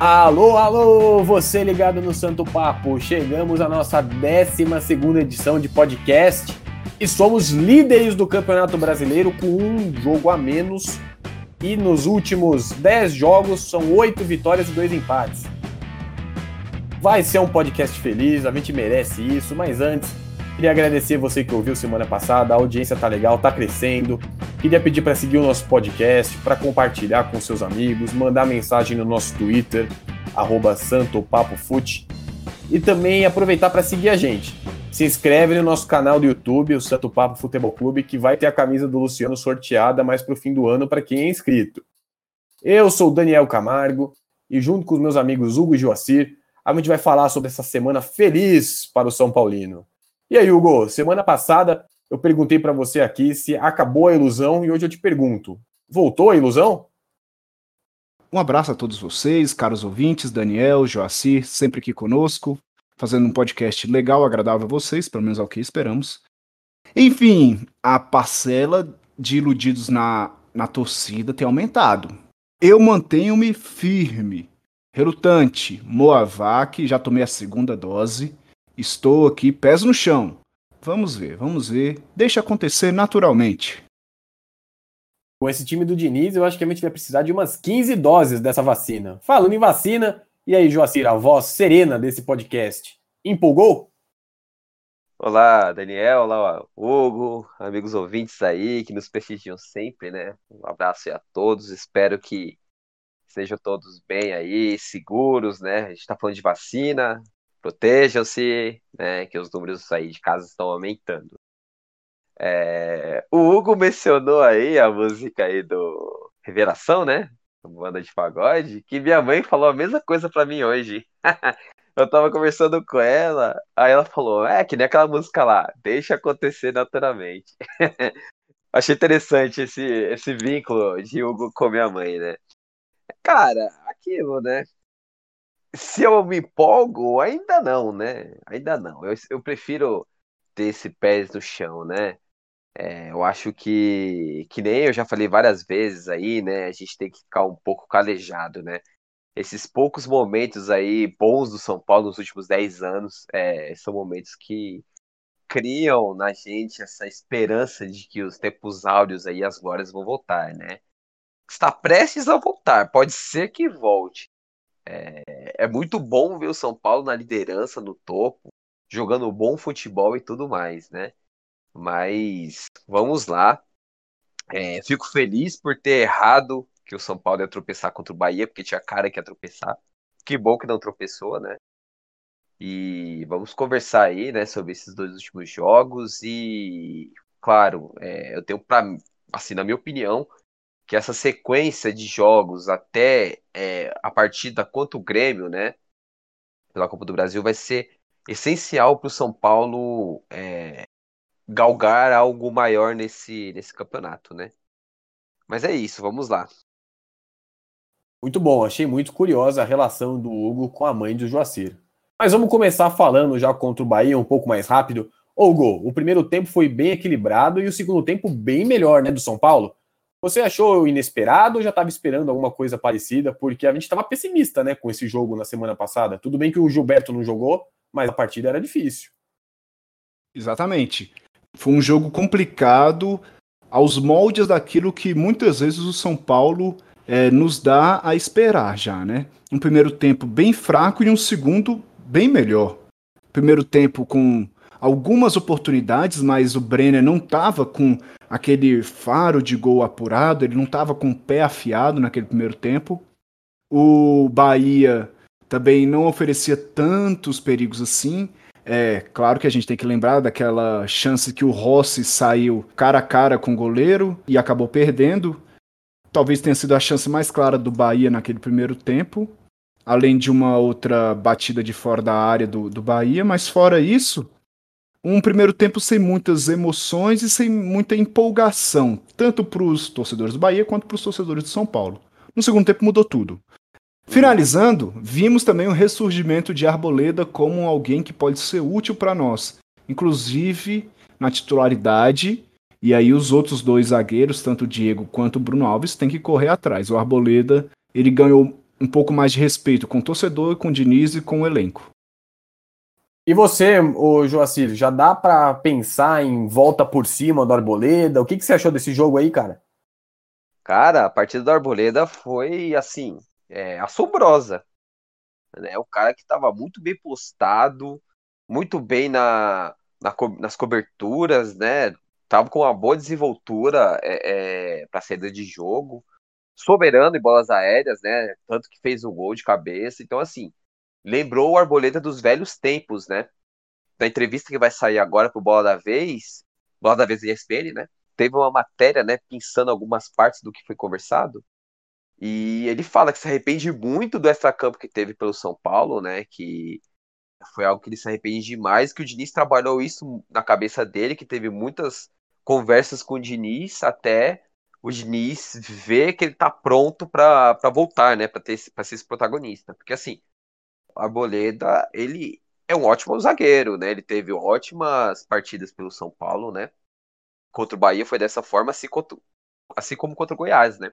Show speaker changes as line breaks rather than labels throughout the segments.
Alô, alô, você ligado no Santo Papo. Chegamos à nossa 12 edição de podcast e somos líderes do Campeonato Brasileiro com um jogo a menos. E nos últimos 10 jogos são 8 vitórias e 2 empates. Vai ser um podcast feliz, a gente merece isso, mas antes, queria agradecer você que ouviu semana passada, a audiência tá legal, tá crescendo. Queria pedir para seguir o nosso podcast, para compartilhar com seus amigos, mandar mensagem no nosso Twitter, santopapofute, e também aproveitar para seguir a gente. Se inscreve no nosso canal do YouTube, o Santo Papo Futebol Clube, que vai ter a camisa do Luciano sorteada mais para o fim do ano para quem é inscrito. Eu sou o Daniel Camargo e junto com os meus amigos Hugo e Joacir, a gente vai falar sobre essa semana feliz para o São Paulino. E aí, Hugo, semana passada eu perguntei para você aqui se acabou a ilusão e hoje eu te pergunto: voltou a ilusão?
Um abraço a todos vocês, caros ouvintes, Daniel, Joacir, sempre aqui conosco, fazendo um podcast legal, agradável a vocês, pelo menos é o que esperamos. Enfim, a parcela de iludidos na, na torcida tem aumentado. Eu mantenho-me firme, relutante, Moavac, já tomei a segunda dose, estou aqui, pés no chão, Vamos ver, vamos ver. Deixa acontecer naturalmente.
Com esse time do Diniz, eu acho que a gente vai precisar de umas 15 doses dessa vacina. Falando em vacina, e aí, Joacir, a voz serena desse podcast, empolgou?
Olá, Daniel, olá, Hugo, amigos ouvintes aí que nos prestigiam sempre, né? Um abraço a todos, espero que sejam todos bem aí, seguros, né? A gente tá falando de vacina, protejam-se, né, que os números aí de casa estão aumentando. É, o Hugo mencionou aí a música aí do Revelação, né? Banda de pagode, que minha mãe falou a mesma coisa para mim hoje. Eu tava conversando com ela, aí ela falou: É, que nem aquela música lá, deixa acontecer naturalmente. Achei interessante esse, esse vínculo de Hugo com minha mãe, né? Cara, aquilo, né? Se eu me empolgo, ainda não, né? Ainda não. Eu, eu prefiro ter esse pés no chão, né? É, eu acho que, que nem eu já falei várias vezes aí, né? A gente tem que ficar um pouco calejado, né? Esses poucos momentos aí bons do São Paulo nos últimos 10 anos é, são momentos que criam na gente essa esperança de que os tempos áureos aí, as glórias vão voltar, né? Está prestes a voltar, pode ser que volte, é, é muito bom ver o São Paulo na liderança, no topo, jogando bom futebol e tudo mais, né? Mas vamos lá. É, fico feliz por ter errado que o São Paulo ia tropeçar contra o Bahia, porque tinha cara que ia tropeçar. Que bom que não tropeçou, né? E vamos conversar aí, né, sobre esses dois últimos jogos. E, claro, é, eu tenho para, assim, na minha opinião, que essa sequência de jogos até é, a partida contra o Grêmio, né, pela Copa do Brasil, vai ser essencial para o São Paulo é, galgar algo maior nesse, nesse campeonato, né? Mas é isso, vamos lá.
Muito bom, achei muito curiosa a relação do Hugo com a mãe do Joacir. Mas vamos começar falando já contra o Bahia um pouco mais rápido. Hugo, o primeiro tempo foi bem equilibrado e o segundo tempo bem melhor, né, do São Paulo. Você achou inesperado ou já estava esperando alguma coisa parecida? Porque a gente estava pessimista né, com esse jogo na semana passada. Tudo bem que o Gilberto não jogou, mas a partida era difícil.
Exatamente. Foi um jogo complicado aos moldes daquilo que muitas vezes o São Paulo é, nos dá a esperar já, né? Um primeiro tempo bem fraco e um segundo bem melhor. Primeiro tempo com algumas oportunidades, mas o Brenner não estava com aquele faro de gol apurado, ele não estava com o pé afiado naquele primeiro tempo. O Bahia também não oferecia tantos perigos assim. É claro que a gente tem que lembrar daquela chance que o Rossi saiu cara a cara com o goleiro e acabou perdendo. Talvez tenha sido a chance mais clara do Bahia naquele primeiro tempo, além de uma outra batida de fora da área do, do Bahia, mas fora isso, um primeiro tempo sem muitas emoções e sem muita empolgação, tanto para os torcedores do Bahia quanto para os torcedores de São Paulo. No segundo tempo mudou tudo. Finalizando, vimos também o ressurgimento de Arboleda como alguém que pode ser útil para nós, inclusive na titularidade. E aí os outros dois zagueiros, tanto o Diego quanto o Bruno Alves, têm que correr atrás. O Arboleda ele ganhou um pouco mais de respeito com o torcedor, com o Diniz e com o elenco.
E você, o Joacir, já dá para pensar em volta por cima do Arboleda? O que, que você achou desse jogo aí, cara?
Cara, a partida do Arboleda foi assim, é, assombrosa. Né? O cara que estava muito bem postado, muito bem na, na nas coberturas, né? Tava com uma boa desenvoltura é, é, para saída de jogo, soberano em bolas aéreas, né? Tanto que fez o gol de cabeça. Então, assim, lembrou o Arboleda dos velhos tempos, né? Na entrevista que vai sair agora pro Bola da Vez, Bola da Vez e ESPN, né? Teve uma matéria, né, pensando algumas partes do que foi conversado. E ele fala que se arrepende muito do extracampo que teve pelo São Paulo, né? Que foi algo que ele se arrepende demais, que o Diniz trabalhou isso na cabeça dele, que teve muitas conversas com o Diniz até o Diniz ver que ele tá pronto para voltar, né, para ter para ser esse protagonista. Porque assim, Arboleda, ele é um ótimo zagueiro, né? Ele teve ótimas partidas pelo São Paulo, né? Contra o Bahia foi dessa forma, assim, contra, assim como contra o Goiás, né?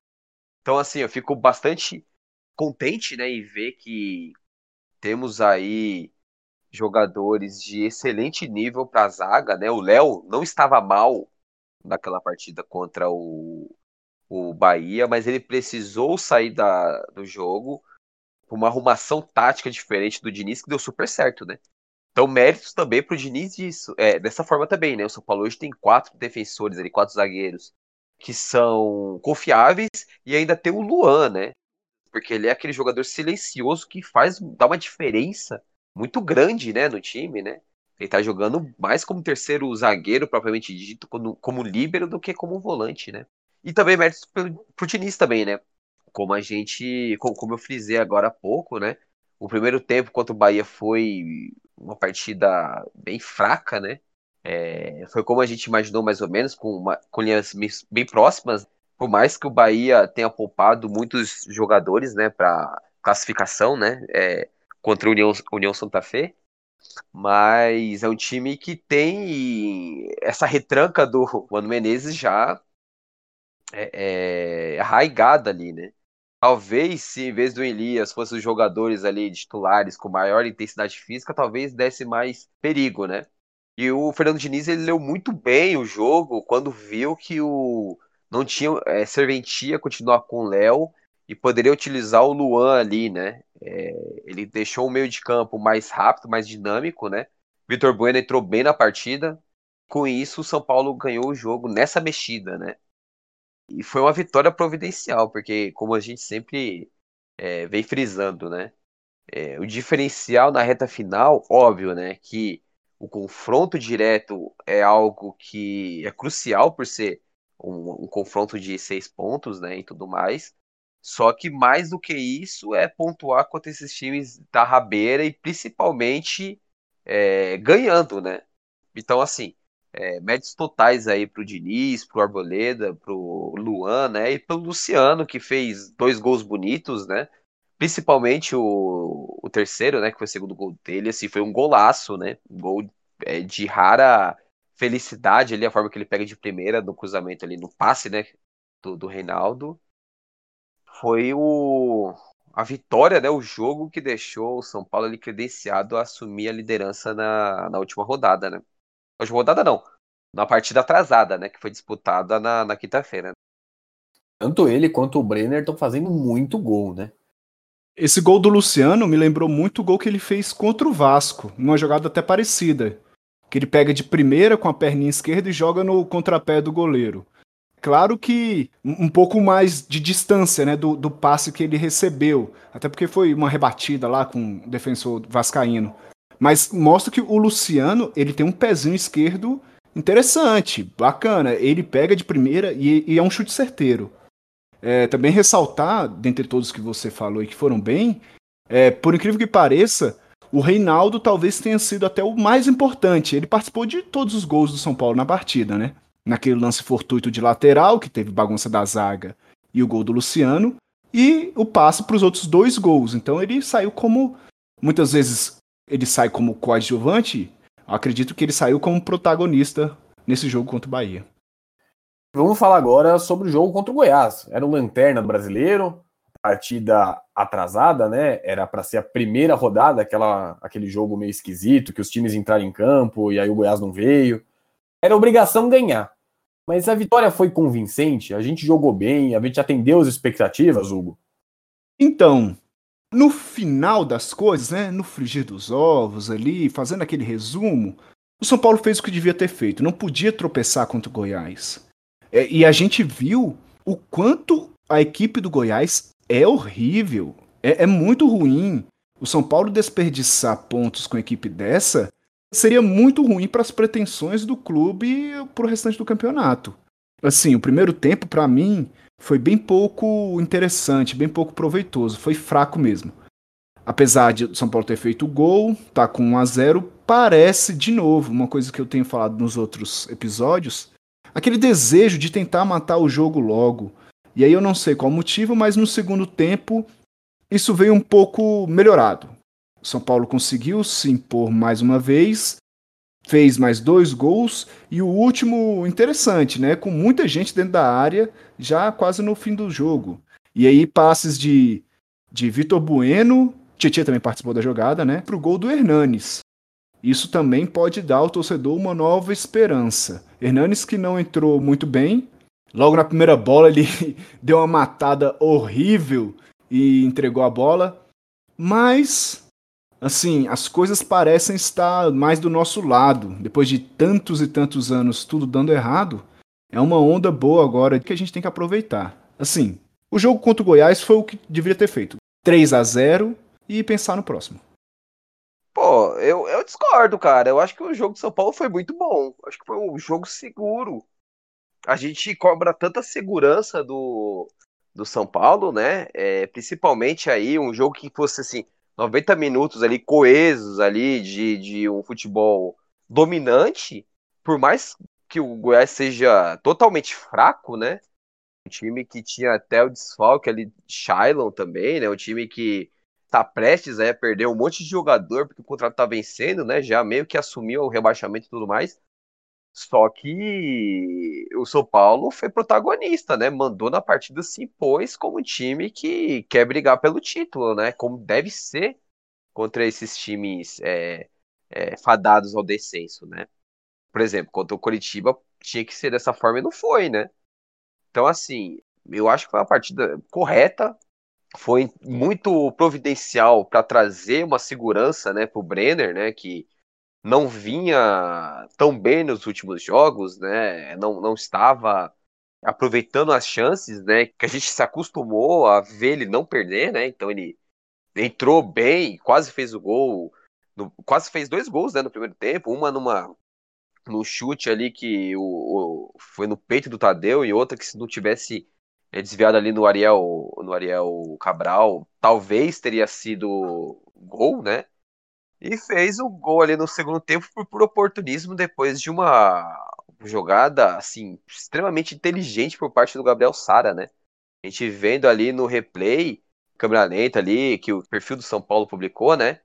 Então, assim, eu fico bastante contente, né, em ver que temos aí jogadores de excelente nível para a zaga, né? O Léo não estava mal naquela partida contra o, o Bahia, mas ele precisou sair da, do jogo uma arrumação tática diferente do Diniz que deu super certo, né? Então, méritos também para o Diniz disso. É, dessa forma também, né? O São Paulo hoje tem quatro defensores ali, quatro zagueiros que são confiáveis e ainda tem o Luan, né? Porque ele é aquele jogador silencioso que faz dá uma diferença muito grande, né, no time, né? Ele tá jogando mais como terceiro zagueiro, propriamente dito, como, como líbero do que como volante, né? E também méritos pro, pro Diniz também, né? Como a gente, como eu frisei agora há pouco, né? O primeiro tempo contra o Bahia foi uma partida bem fraca, né? É, foi como a gente imaginou mais ou menos, com, uma, com linhas bem próximas. Por mais que o Bahia tenha poupado muitos jogadores, né, para classificação, né, é, contra o União, União Santa Fé, mas é um time que tem essa retranca do Mano Menezes já é, é, arraigada ali, né? Talvez se em vez do Elias fossem os jogadores ali titulares com maior intensidade física, talvez desse mais perigo, né? E o Fernando Diniz ele leu muito bem o jogo quando viu que o não tinha é, serventia continuar com o Léo e poderia utilizar o Luan ali, né? É, ele deixou o meio de campo mais rápido, mais dinâmico, né? Vitor Bueno entrou bem na partida. Com isso, o São Paulo ganhou o jogo nessa mexida, né? E foi uma vitória providencial, porque como a gente sempre é, vem frisando, né? É, o diferencial na reta final, óbvio, né? Que o confronto direto é algo que é crucial por ser um, um confronto de seis pontos, né? E tudo mais. Só que mais do que isso é pontuar contra esses times da rabeira e principalmente é, ganhando, né? Então, assim, é, méritos totais aí pro Diniz, pro Arboleda, pro Luan, né? E pelo Luciano, que fez dois gols bonitos, né? Principalmente o, o terceiro, né? Que foi o segundo gol dele, assim, foi um golaço, né? Um gol é, de rara felicidade ali, a forma que ele pega de primeira no cruzamento ali, no passe, né? Do, do Reinaldo. Foi o, a vitória, né? O jogo que deixou o São Paulo ali credenciado a assumir a liderança na, na última rodada, né? Hoje rodada não. Na partida atrasada, né? Que foi disputada na, na quinta-feira.
Tanto ele quanto o Brenner estão fazendo muito gol, né?
Esse gol do Luciano me lembrou muito o gol que ele fez contra o Vasco, numa jogada até parecida. Que ele pega de primeira com a perninha esquerda e joga no contrapé do goleiro. Claro que um pouco mais de distância né, do, do passe que ele recebeu. Até porque foi uma rebatida lá com o defensor vascaíno. Mas mostra que o Luciano, ele tem um pezinho esquerdo interessante, bacana. Ele pega de primeira e, e é um chute certeiro. É, também ressaltar, dentre todos que você falou e que foram bem, é, por incrível que pareça, o Reinaldo talvez tenha sido até o mais importante. Ele participou de todos os gols do São Paulo na partida, né? Naquele lance fortuito de lateral, que teve bagunça da zaga, e o gol do Luciano, e o passe para os outros dois gols. Então ele saiu como, muitas vezes, ele sai como coadjuvante, acredito que ele saiu como protagonista nesse jogo contra o Bahia.
Vamos falar agora sobre o jogo contra o Goiás. Era o lanterna do brasileiro, partida atrasada, né? Era para ser a primeira rodada, aquela, aquele jogo meio esquisito, que os times entraram em campo e aí o Goiás não veio. Era obrigação ganhar. Mas a vitória foi convincente, a gente jogou bem, a gente atendeu as expectativas, Hugo.
Então, no final das coisas, né, no frigir dos ovos ali, fazendo aquele resumo, o São Paulo fez o que devia ter feito, não podia tropeçar contra o Goiás. É, e a gente viu o quanto a equipe do Goiás é horrível, é, é muito ruim. O São Paulo desperdiçar pontos com a equipe dessa seria muito ruim para as pretensões do clube para o restante do campeonato. Assim, o primeiro tempo, para mim, foi bem pouco interessante, bem pouco proveitoso, foi fraco mesmo. Apesar de São Paulo ter feito o gol, tá com 1 a 0, parece de novo uma coisa que eu tenho falado nos outros episódios, aquele desejo de tentar matar o jogo logo, e aí eu não sei qual motivo, mas no segundo tempo isso veio um pouco melhorado. São Paulo conseguiu se impor mais uma vez, fez mais dois gols e o último interessante, né, com muita gente dentro da área já quase no fim do jogo. E aí passes de de Vitor Bueno, Tietchan também participou da jogada, né, pro gol do Hernanes. Isso também pode dar ao torcedor uma nova esperança. Hernanes que não entrou muito bem, Logo na primeira bola, ele deu uma matada horrível e entregou a bola. Mas, assim, as coisas parecem estar mais do nosso lado. Depois de tantos e tantos anos tudo dando errado, é uma onda boa agora que a gente tem que aproveitar. Assim, o jogo contra o Goiás foi o que deveria ter feito: 3 a 0 e pensar no próximo.
Pô, eu, eu discordo, cara. Eu acho que o jogo de São Paulo foi muito bom. Acho que foi um jogo seguro a gente cobra tanta segurança do, do São Paulo, né? É, principalmente aí um jogo que fosse assim, 90 minutos ali coesos ali de, de um futebol dominante, por mais que o Goiás seja totalmente fraco, né? Um time que tinha até o desfalque ali Shailon também, né? Um time que tá prestes a perder um monte de jogador porque o contrato tá vencendo, né? Já meio que assumiu o rebaixamento e tudo mais. Só que o São Paulo foi protagonista, né? Mandou na partida, se impôs como um time que quer brigar pelo título, né? Como deve ser contra esses times é, é, fadados ao descenso, né? Por exemplo, contra o Coritiba tinha que ser dessa forma e não foi, né? Então, assim, eu acho que foi uma partida correta, foi muito providencial para trazer uma segurança, né, para o Brenner, né, que não vinha tão bem nos últimos jogos, né? Não, não estava aproveitando as chances, né? Que a gente se acostumou a ver ele não perder, né? Então ele entrou bem, quase fez o gol, no, quase fez dois gols né, no primeiro tempo, uma numa no chute ali que o, o, foi no peito do Tadeu e outra que se não tivesse é, desviado ali no Ariel no Ariel Cabral, talvez teria sido gol, né? E fez o gol ali no segundo tempo por, por oportunismo depois de uma jogada assim extremamente inteligente por parte do Gabriel Sara, né? A gente vendo ali no replay, câmera lenta ali, que o perfil do São Paulo publicou, né?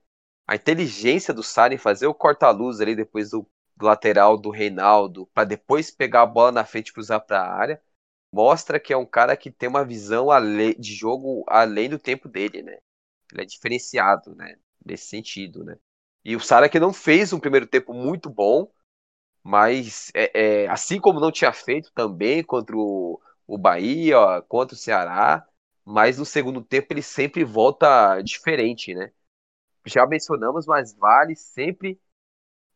A inteligência do Sara em fazer o corta-luz ali depois do, do lateral do Reinaldo, para depois pegar a bola na frente e cruzar para a área, mostra que é um cara que tem uma visão de jogo além do tempo dele, né? Ele é diferenciado, né? Nesse sentido, né? E o Sara não fez um primeiro tempo muito bom, mas é, é, assim como não tinha feito também contra o, o Bahia, contra o Ceará, mas no segundo tempo ele sempre volta diferente, né? Já mencionamos, mas vale sempre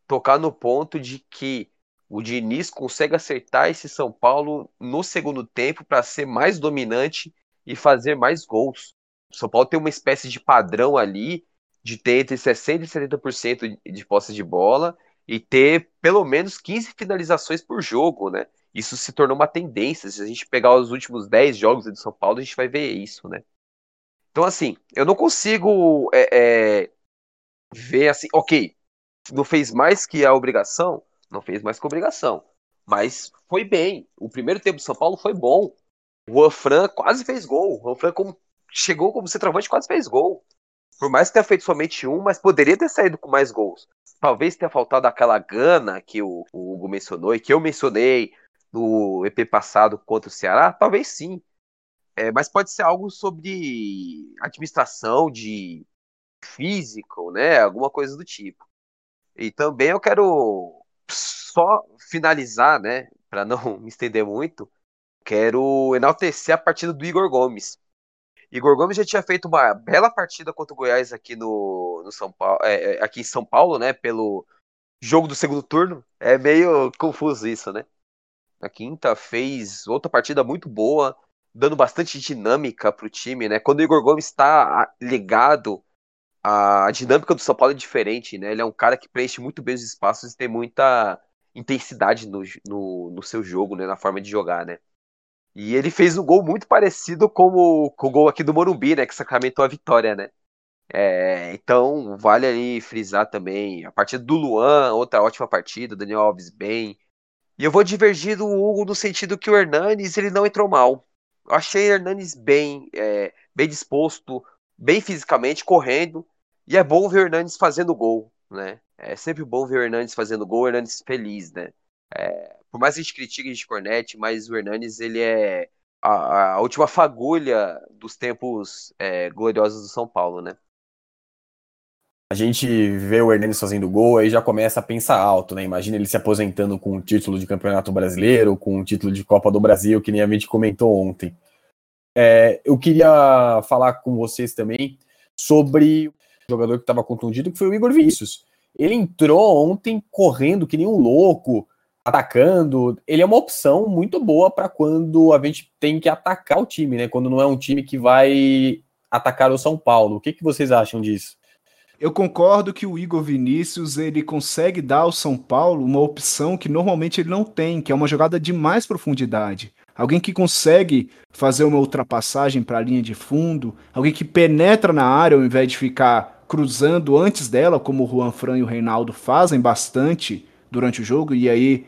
tocar no ponto de que o Diniz consegue acertar esse São Paulo no segundo tempo para ser mais dominante e fazer mais gols. O São Paulo tem uma espécie de padrão ali de ter entre 60% e 70% de posse de bola e ter pelo menos 15 finalizações por jogo, né? Isso se tornou uma tendência. Se a gente pegar os últimos 10 jogos do São Paulo, a gente vai ver isso, né? Então, assim, eu não consigo é, é, ver assim, ok, não fez mais que a obrigação, não fez mais que a obrigação, mas foi bem. O primeiro tempo do São Paulo foi bom. O Juan quase fez gol. O Juan como, chegou como centroavante quase fez gol. Por mais que tenha feito somente um, mas poderia ter saído com mais gols. Talvez tenha faltado aquela gana que o, o Hugo mencionou e que eu mencionei no EP passado contra o Ceará. Talvez sim. é, mas pode ser algo sobre administração de físico, né? Alguma coisa do tipo. E também eu quero só finalizar, né? Para não me estender muito, quero enaltecer a partida do Igor Gomes. Igor Gomes já tinha feito uma bela partida contra o Goiás aqui no, no São Paulo, é, é, aqui em São Paulo, né? Pelo jogo do segundo turno. É meio confuso isso, né? Na quinta fez outra partida muito boa, dando bastante dinâmica para o time, né? Quando o Igor Gomes está ligado, a dinâmica do São Paulo é diferente, né? Ele é um cara que preenche muito bem os espaços e tem muita intensidade no, no, no seu jogo, né? Na forma de jogar, né? E ele fez um gol muito parecido com, com o gol aqui do Morumbi, né? Que sacramentou a vitória, né? É, então, vale ali frisar também a partida do Luan, outra ótima partida, Daniel Alves bem. E eu vou divergir do Hugo no sentido que o Hernanes ele não entrou mal. Eu achei o Hernanes bem, é, bem disposto, bem fisicamente, correndo. E é bom ver o Hernanes fazendo gol, né? É sempre bom ver o Hernanes fazendo gol, o Hernanes feliz, né? É, por mais que a gente critique, a gente cornete, mas o Hernanes ele é a, a última fagulha dos tempos é, gloriosos do São Paulo, né?
A gente vê o Hernandes fazendo gol, aí já começa a pensar alto, né? Imagina ele se aposentando com um título de campeonato brasileiro, com um título de Copa do Brasil, que nem a gente comentou ontem. É, eu queria falar com vocês também sobre o jogador que estava contundido, que foi o Igor Vinícius. Ele entrou ontem correndo que nem um louco, atacando. Ele é uma opção muito boa para quando a gente tem que atacar o time, né? Quando não é um time que vai atacar o São Paulo. O que, que vocês acham disso?
Eu concordo que o Igor Vinícius ele consegue dar ao São Paulo uma opção que normalmente ele não tem, que é uma jogada de mais profundidade. Alguém que consegue fazer uma ultrapassagem para a linha de fundo, alguém que penetra na área ao invés de ficar cruzando antes dela, como o Juan Fran e o Reinaldo fazem bastante durante o jogo, e aí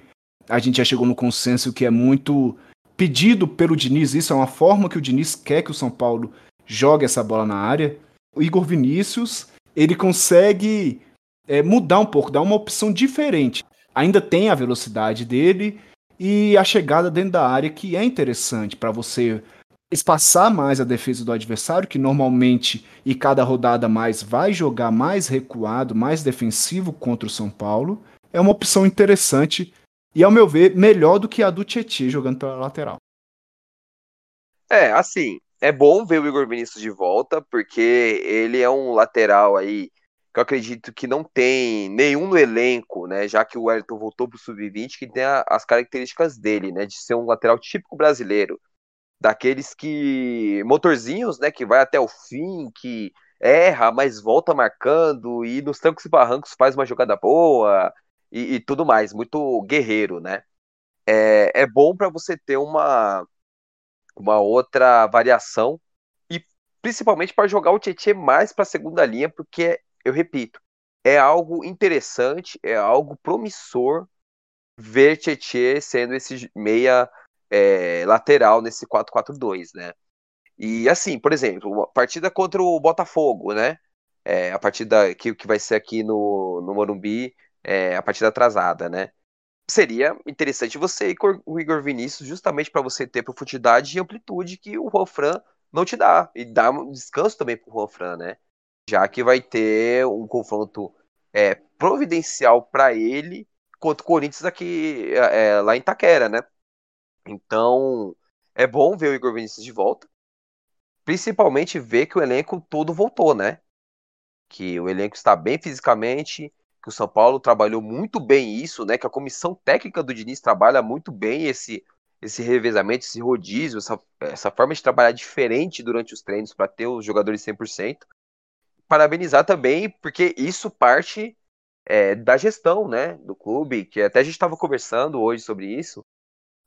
a gente já chegou no consenso que é muito pedido pelo Diniz, isso é uma forma que o Diniz quer que o São Paulo jogue essa bola na área. O Igor Vinícius, ele consegue é, mudar um pouco, dar uma opção diferente. Ainda tem a velocidade dele e a chegada dentro da área, que é interessante para você espaçar mais a defesa do adversário, que normalmente e cada rodada mais vai jogar mais recuado, mais defensivo contra o São Paulo. É uma opção interessante e, ao meu ver, melhor do que a do Tietchan jogando pela lateral.
É, assim, é bom ver o Igor Vinícius de volta, porque ele é um lateral aí que eu acredito que não tem nenhum no elenco, né? Já que o Wellington voltou para o sub-20, que tem a, as características dele, né? De ser um lateral típico brasileiro, daqueles que motorzinhos, né? Que vai até o fim, que erra, mas volta marcando e nos trancos e barrancos faz uma jogada boa, e, e tudo mais, muito guerreiro, né? É, é bom para você ter uma, uma outra variação e principalmente para jogar o Tietchan mais para a segunda linha, porque eu repito, é algo interessante, é algo promissor ver Tietchan sendo esse meia é, lateral nesse 4-4-2, né? E assim, por exemplo, a partida contra o Botafogo, né? É, a partida que, que vai ser aqui no, no Morumbi é, a partida atrasada, né? Seria interessante você ir com o Igor Vinícius justamente para você ter profundidade e amplitude que o Juan Fran não te dá. E dá um descanso também pro Juan Fran, né? Já que vai ter um confronto é, providencial para ele contra o Corinthians aqui é, é, lá em Taquera, né? Então é bom ver o Igor Vinícius de volta. Principalmente ver que o elenco todo voltou, né? Que o elenco está bem fisicamente, que o São Paulo trabalhou muito bem isso, né? Que a comissão técnica do Diniz trabalha muito bem esse esse revezamento, esse rodízio, essa, essa forma de trabalhar diferente durante os treinos para ter os jogadores 100%. Parabenizar também, porque isso parte é, da gestão né, do clube, que até a gente estava conversando hoje sobre isso.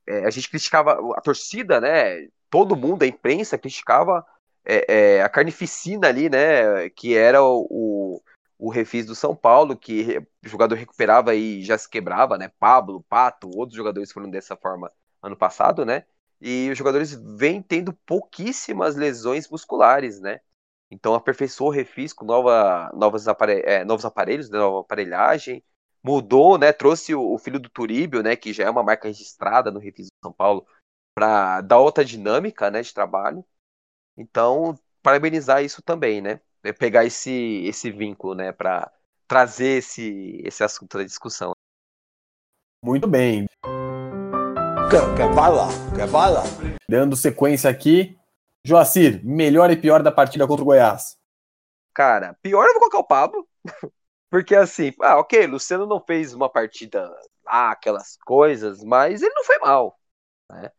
É, a gente criticava a torcida, né? Todo mundo, a imprensa, criticava é, é a carnificina ali, né? Que era o, o refis do São Paulo, que o jogador recuperava e já se quebrava, né? Pablo, Pato, outros jogadores foram dessa forma ano passado, né? E os jogadores vêm tendo pouquíssimas lesões musculares, né? Então aperfeiçoou o refis com nova, novas apare é, novos aparelhos, né? nova aparelhagem, mudou, né? Trouxe o, o, filho do Turíbio, né? Que já é uma marca registrada no refis do São Paulo, para dar outra dinâmica, né? De trabalho. Então, parabenizar isso também, né? É pegar esse, esse vínculo, né, para trazer esse, esse assunto da discussão.
Muito bem.
Quer, quer bala? Quer bala?
Dando sequência aqui. Joacir, melhor e pior da partida contra o Goiás.
Cara, pior eu vou colocar o Pablo. Porque assim, ah, ok, Luciano não fez uma partida lá, aquelas coisas, mas ele não foi mal. Né?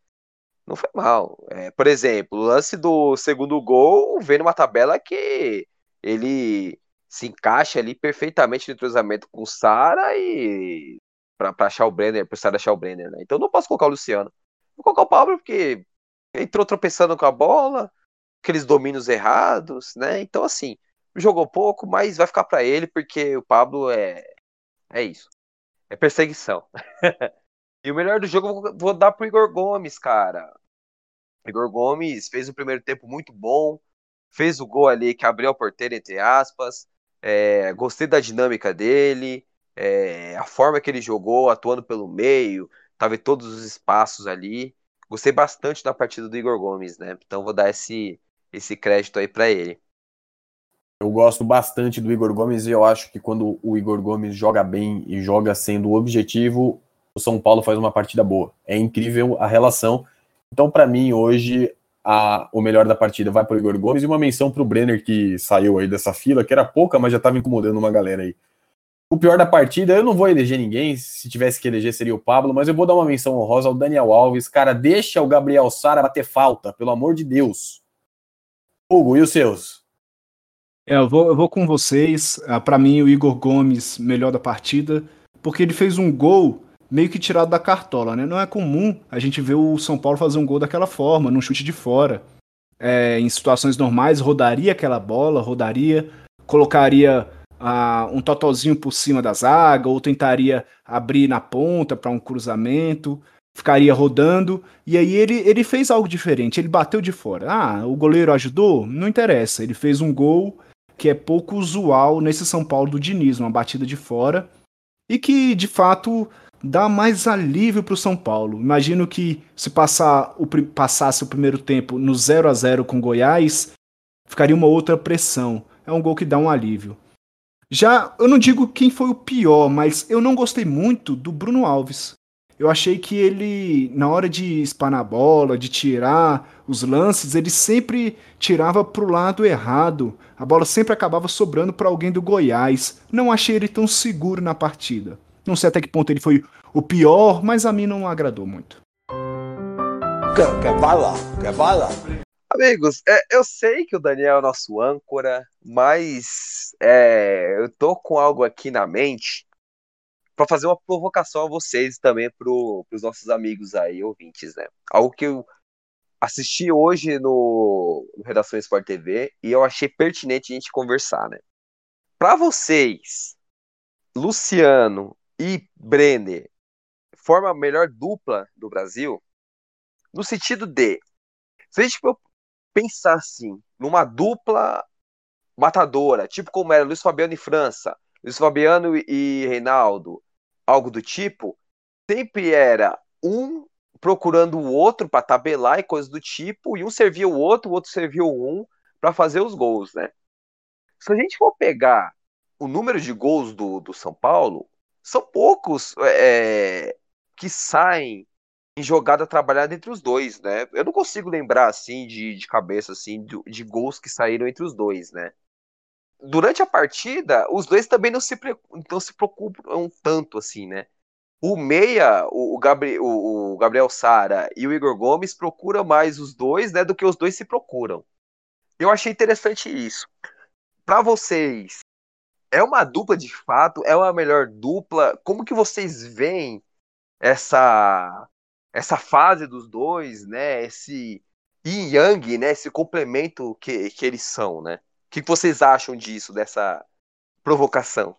Não foi mal. É, por exemplo, o lance do segundo gol vem numa tabela que ele se encaixa ali perfeitamente no entrosamento com o Sara e para achar o Brenner, pro Sara achar o Brenner, né? Então não posso colocar o Luciano. Vou colocar o Pablo porque entrou tropeçando com a bola, aqueles domínios errados, né? Então assim, jogou pouco, mas vai ficar para ele porque o Pablo é é isso. É perseguição. e o melhor do jogo vou dar pro Igor Gomes, cara. Igor Gomes fez o primeiro tempo muito bom, fez o gol ali que abriu a porteira, entre aspas. É, gostei da dinâmica dele, é, a forma que ele jogou, atuando pelo meio, tava em todos os espaços ali. Gostei bastante da partida do Igor Gomes, né? Então vou dar esse, esse crédito aí para ele.
Eu gosto bastante do Igor Gomes e eu acho que quando o Igor Gomes joga bem e joga sendo objetivo, o São Paulo faz uma partida boa. É incrível a relação. Então, para mim, hoje, a, o melhor da partida vai para o Igor Gomes e uma menção para o Brenner, que saiu aí dessa fila, que era pouca, mas já estava incomodando uma galera aí. O pior da partida, eu não vou eleger ninguém, se tivesse que eleger seria o Pablo, mas eu vou dar uma menção honrosa ao Daniel Alves. Cara, deixa o Gabriel Sara bater falta, pelo amor de Deus. Hugo, e os seus?
É, eu vou, eu vou com vocês. Ah, para mim, o Igor Gomes, melhor da partida, porque ele fez um gol meio que tirado da cartola, né? Não é comum a gente ver o São Paulo fazer um gol daquela forma, num chute de fora. É, em situações normais, rodaria aquela bola, rodaria, colocaria ah, um totozinho por cima da zaga, ou tentaria abrir na ponta para um cruzamento, ficaria rodando, e aí ele, ele fez algo diferente, ele bateu de fora. Ah, o goleiro ajudou? Não interessa, ele fez um gol que é pouco usual nesse São Paulo do Diniz, uma batida de fora, e que de fato dá mais alívio para o São Paulo. Imagino que se passar o, passasse o primeiro tempo no 0 a 0 com Goiás, ficaria uma outra pressão. É um gol que dá um alívio. Já eu não digo quem foi o pior, mas eu não gostei muito do Bruno Alves. Eu achei que ele, na hora de espanar a bola, de tirar os lances, ele sempre tirava para o lado errado. A bola sempre acabava sobrando para alguém do Goiás. Não achei ele tão seguro na partida. Não sei até que ponto ele foi o pior, mas a mim não agradou muito.
Quer, quer bala? Quer bala?
Amigos, é, eu sei que o Daniel é nosso âncora, mas é, eu tô com algo aqui na mente para fazer uma provocação a vocês também para os nossos amigos aí, ouvintes, né? Algo que eu assisti hoje no, no Redação Sport TV e eu achei pertinente a gente conversar, né? Para vocês, Luciano e Brenner formam a melhor dupla do Brasil, no sentido de, se a gente pensar assim, numa dupla matadora, tipo como era Luiz Fabiano e França, Luiz Fabiano e Reinaldo, algo do tipo, sempre era um procurando o outro para tabelar e coisas do tipo, e um servia o outro, o outro servia um para fazer os gols, né? Se a gente for pegar o número de gols do, do São Paulo, são poucos é, que saem em jogada trabalhada entre os dois, né? Eu não consigo lembrar assim de, de cabeça assim de, de gols que saíram entre os dois, né? durante a partida, os dois também não se, não se preocupam tanto assim, né? O Meia, o, Gabriel, o Gabriel Sara e o Igor Gomes procuram mais os dois, né, do que os dois se procuram. Eu achei interessante isso. Para vocês, é uma dupla de fato? É uma melhor dupla? Como que vocês veem essa essa fase dos dois, né? Esse yin yang, né? Esse complemento que, que eles são, né? que, que vocês acham disso, dessa provocação?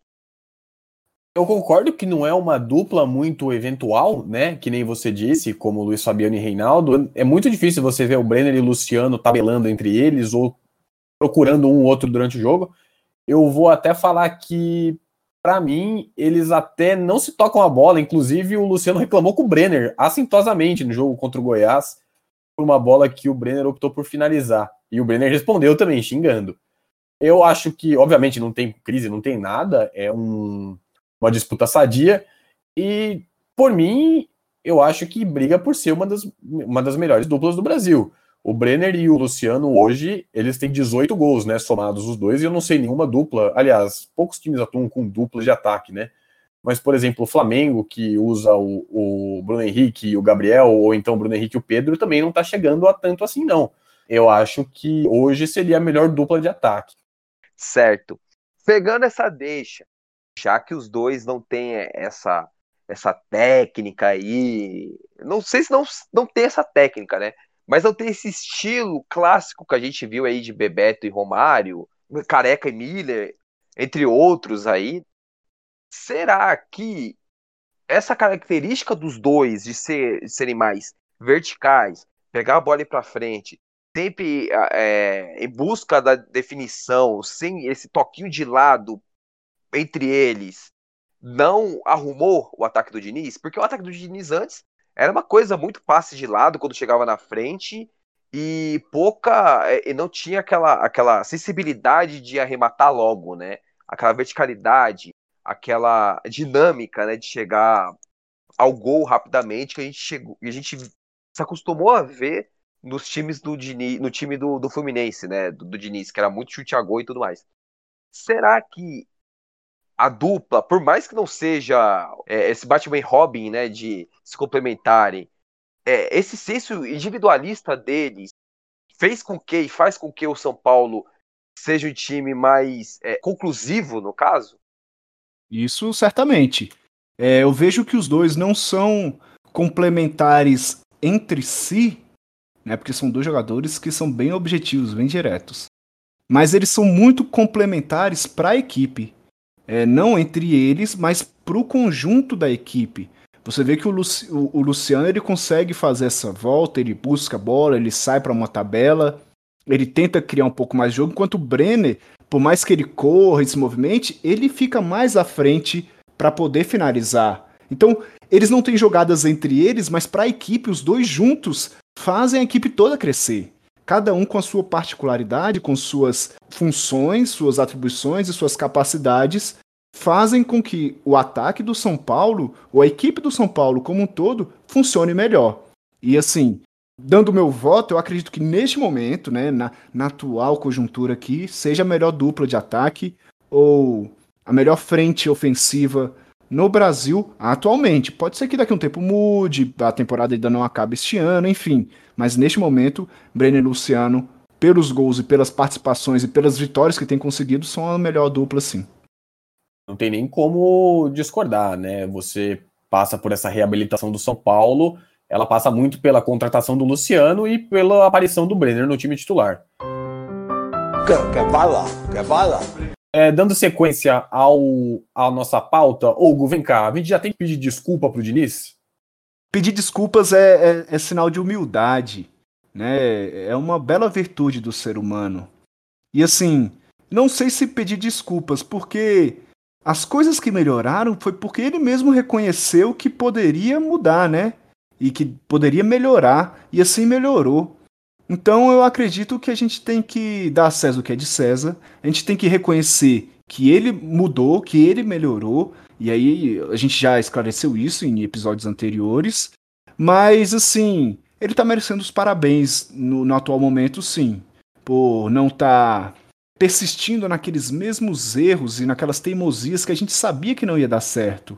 Eu concordo que não é uma dupla muito eventual, né? Que nem você disse, como Luiz Fabiano e Reinaldo. É muito difícil você ver o Brenner e o Luciano tabelando entre eles ou procurando um ou outro durante o jogo. Eu vou até falar que, para mim, eles até não se tocam a bola. Inclusive, o Luciano reclamou com o Brenner assintosamente no jogo contra o Goiás. por uma bola que o Brenner optou por finalizar. E o Brenner respondeu também, xingando. Eu acho que, obviamente, não tem crise, não tem nada, é um, uma disputa sadia. E, por mim, eu acho que briga por ser uma das, uma das melhores duplas do Brasil. O Brenner e o Luciano hoje, eles têm 18 gols, né, somados os dois, e eu não sei nenhuma dupla. Aliás, poucos times atuam com duplas de ataque, né? Mas, por exemplo, o Flamengo, que usa o, o Bruno Henrique e o Gabriel, ou então o Bruno Henrique e o Pedro, também não tá chegando a tanto assim, não. Eu acho que hoje seria a melhor dupla de ataque.
Certo. Pegando essa deixa, já que os dois não têm essa essa técnica aí. Não sei se não, não tem essa técnica, né? Mas não tem esse estilo clássico que a gente viu aí de Bebeto e Romário, Careca e Miller, entre outros aí. Será que essa característica dos dois de, ser, de serem mais verticais, pegar a bola para frente, sempre é, em busca da definição, sem esse toquinho de lado entre eles, não arrumou o ataque do Diniz, porque o ataque do Diniz antes era uma coisa muito passe de lado quando chegava na frente e pouca é, e não tinha aquela aquela sensibilidade de arrematar logo, né? Aquela verticalidade, aquela dinâmica, né, de chegar ao gol rapidamente que a gente chegou, a gente se acostumou a ver nos times do Diniz, no time do, do Fluminense, né, do, do Diniz, que era muito chute a gol e tudo mais. Será que a dupla, por mais que não seja é, esse Batman e Robin, né, de se complementarem, é, esse senso individualista deles fez com que e faz com que o São Paulo seja um time mais é, conclusivo, no caso?
Isso certamente. É, eu vejo que os dois não são complementares entre si, né, porque são dois jogadores que são bem objetivos, bem diretos. Mas eles são muito complementares para a equipe é, não entre eles, mas para o conjunto da equipe. Você vê que o, Luci o, o, Luciano ele consegue fazer essa volta, ele busca a bola, ele sai para uma tabela, ele tenta criar um pouco mais de jogo, enquanto o Brenner, por mais que ele corra e se movimente, ele fica mais à frente para poder finalizar. Então, eles não têm jogadas entre eles, mas para a equipe, os dois juntos fazem a equipe toda crescer cada um com a sua particularidade, com suas funções, suas atribuições e suas capacidades, fazem com que o ataque do São Paulo, ou a equipe do São Paulo como um todo, funcione melhor. E assim, dando meu voto, eu acredito que neste momento, né, na, na atual conjuntura aqui, seja a melhor dupla de ataque ou a melhor frente ofensiva no Brasil atualmente. Pode ser que daqui a um tempo mude, a temporada ainda não acabe este ano, enfim. Mas neste momento, Brenner e Luciano, pelos gols e pelas participações e pelas vitórias que tem conseguido, são a melhor dupla, sim.
Não tem nem como discordar, né? Você passa por essa reabilitação do São Paulo, ela passa muito pela contratação do Luciano e pela aparição do Brenner no time titular.
Quer, quer bala? Quer bala?
É, dando sequência ao, à nossa pauta, Hugo, vem cá, a gente já tem que pedir desculpa pro Diniz?
Pedir desculpas é, é, é sinal de humildade, né? É uma bela virtude do ser humano. E assim, não sei se pedir desculpas, porque as coisas que melhoraram foi porque ele mesmo reconheceu que poderia mudar, né? E que poderia melhorar, e assim melhorou. Então eu acredito que a gente tem que dar a César o que é de César, a gente tem que reconhecer que ele mudou, que ele melhorou, e aí a gente já esclareceu isso em episódios anteriores. Mas assim, ele tá merecendo os parabéns no, no atual momento, sim. Por não estar tá persistindo naqueles mesmos erros e naquelas teimosias que a gente sabia que não ia dar certo.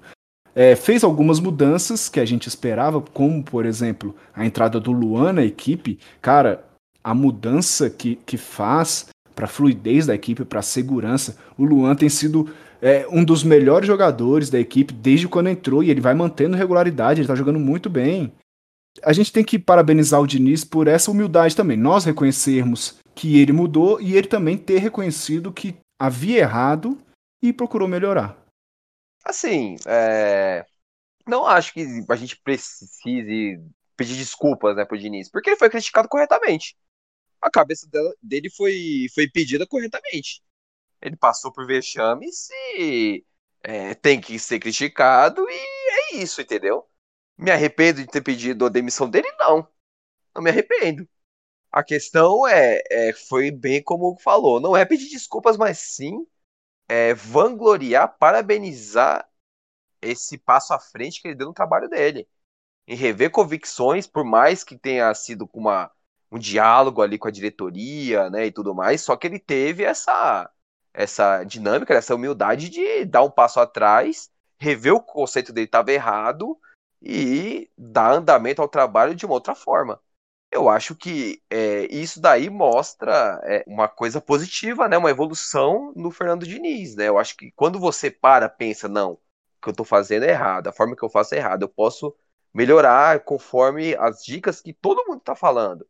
É, fez algumas mudanças que a gente esperava, como por exemplo a entrada do Luan na equipe. Cara, a mudança que, que faz para a fluidez da equipe, para a segurança, o Luan tem sido é um dos melhores jogadores da equipe desde quando entrou e ele vai mantendo regularidade, ele tá jogando muito bem. A gente tem que parabenizar o Diniz por essa humildade também. Nós reconhecermos que ele mudou e ele também ter reconhecido que havia errado e procurou melhorar.
Assim, é... não acho que a gente precise pedir desculpas né, pro Diniz, porque ele foi criticado corretamente. A cabeça dele foi, foi pedida corretamente. Ele passou por vexames e é, tem que ser criticado e é isso, entendeu? Me arrependo de ter pedido a demissão dele, não. não me arrependo. A questão é, é foi bem como falou, não é pedir desculpas, mas sim é, vangloriar, parabenizar esse passo à frente que ele deu no trabalho dele. Em rever convicções, por mais que tenha sido com uma, um diálogo ali com a diretoria, né, e tudo mais, só que ele teve essa essa dinâmica, essa humildade de dar um passo atrás, rever o conceito dele estava errado e dar andamento ao trabalho de uma outra forma. Eu acho que é, isso daí mostra é, uma coisa positiva, né? Uma evolução no Fernando Diniz, né? Eu acho que quando você para, pensa, não, o que eu estou fazendo é errado, a forma que eu faço é errada, eu posso melhorar conforme as dicas que todo mundo está falando.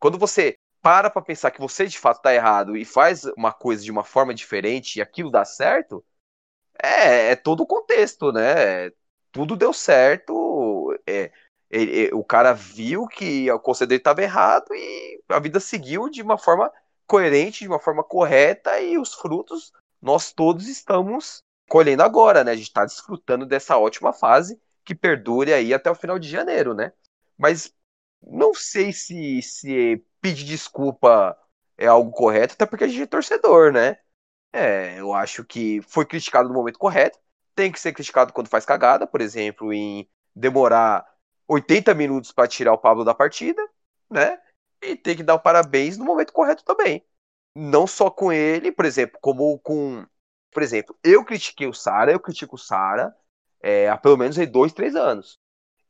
Quando você para para pensar que você de fato está errado e faz uma coisa de uma forma diferente e aquilo dá certo, é, é todo o contexto, né? Tudo deu certo. É, ele, o cara viu que o conselho dele estava errado e a vida seguiu de uma forma coerente, de uma forma correta e os frutos nós todos estamos colhendo agora, né? A gente está desfrutando dessa ótima fase que perdure aí até o final de janeiro, né? Mas não sei se, se pedir desculpa é algo correto, até porque a gente é torcedor, né? É, eu acho que foi criticado no momento correto, tem que ser criticado quando faz cagada, por exemplo, em demorar 80 minutos para tirar o Pablo da partida, né? E tem que dar o parabéns no momento correto também. Não só com ele, por exemplo, como com. Por exemplo, eu critiquei o Sara, eu critico o Sara é, há pelo menos aí dois, três anos.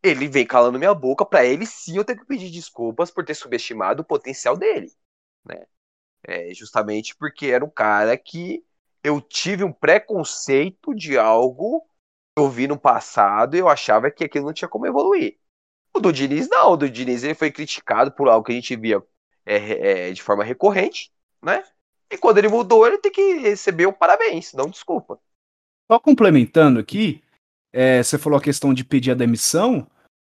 Ele vem calando minha boca, para ele sim eu tenho que pedir desculpas por ter subestimado o potencial dele, né? É, justamente porque era um cara que eu tive um preconceito de algo que eu vi no passado e eu achava que aquilo não tinha como evoluir. O do Diniz não, o do Diniz ele foi criticado por algo que a gente via é, é, de forma recorrente, né? E quando ele mudou, ele tem que receber um parabéns, não desculpa.
Só complementando aqui, é, você falou a questão de pedir a demissão,